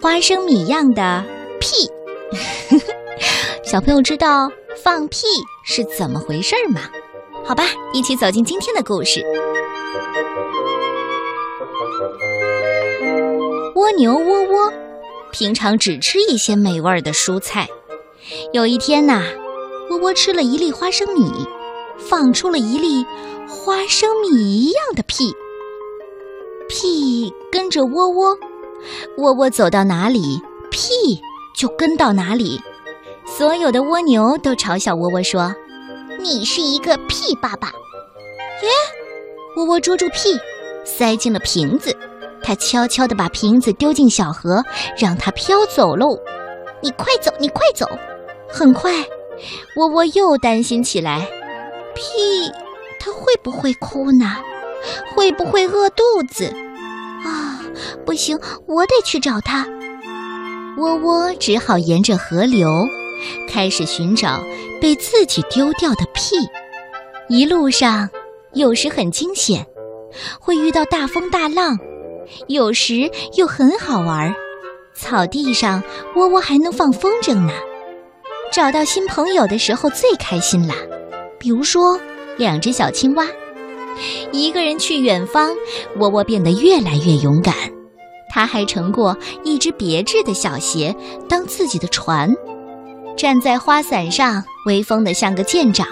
花生米一样的屁。小朋友知道放屁是怎么回事吗？好吧，一起走进今天的故事。蜗牛窝窝，平常只吃一些美味的蔬菜。有一天呐，窝窝吃了一粒花生米，放出了一粒花生米一样的屁。屁跟着窝窝，窝窝走到哪里，屁就跟到哪里。所有的蜗牛都嘲笑窝窝说：“你是一个屁爸爸。”耶，窝窝捉住屁，塞进了瓶子。他悄悄地把瓶子丢进小河，让它飘走喽。你快走，你快走！很快，窝窝又担心起来：屁，它会不会哭呢？会不会饿肚子？不行，我得去找它。窝窝只好沿着河流，开始寻找被自己丢掉的屁。一路上，有时很惊险，会遇到大风大浪。有时又很好玩，草地上窝窝还能放风筝呢。找到新朋友的时候最开心啦，比如说两只小青蛙。一个人去远方，窝窝变得越来越勇敢。他还乘过一只别致的小鞋当自己的船，站在花伞上威风的像个舰长，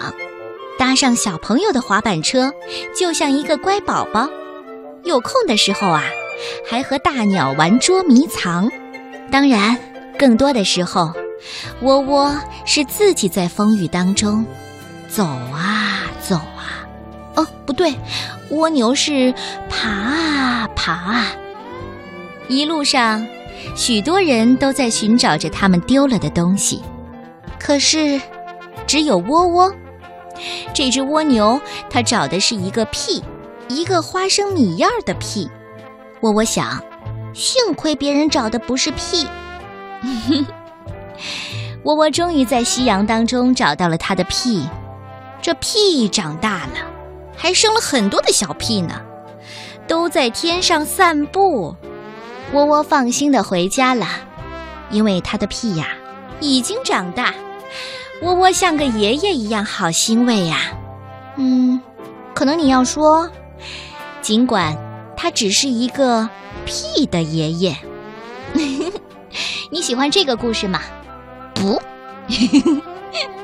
搭上小朋友的滑板车就像一个乖宝宝。有空的时候啊。还和大鸟玩捉迷藏，当然，更多的时候，窝窝是自己在风雨当中走啊走啊。哦，不对，蜗牛是爬啊爬啊。一路上，许多人都在寻找着他们丢了的东西，可是，只有窝窝这只蜗牛，它找的是一个屁，一个花生米样儿的屁。窝窝想，幸亏别人找的不是屁。窝窝终于在夕阳当中找到了它的屁，这屁长大了，还生了很多的小屁呢，都在天上散步。窝窝放心的回家了，因为他的屁呀已经长大。窝窝像个爷爷一样，好欣慰呀。嗯，可能你要说，尽管。他只是一个屁的爷爷，你喜欢这个故事吗？不。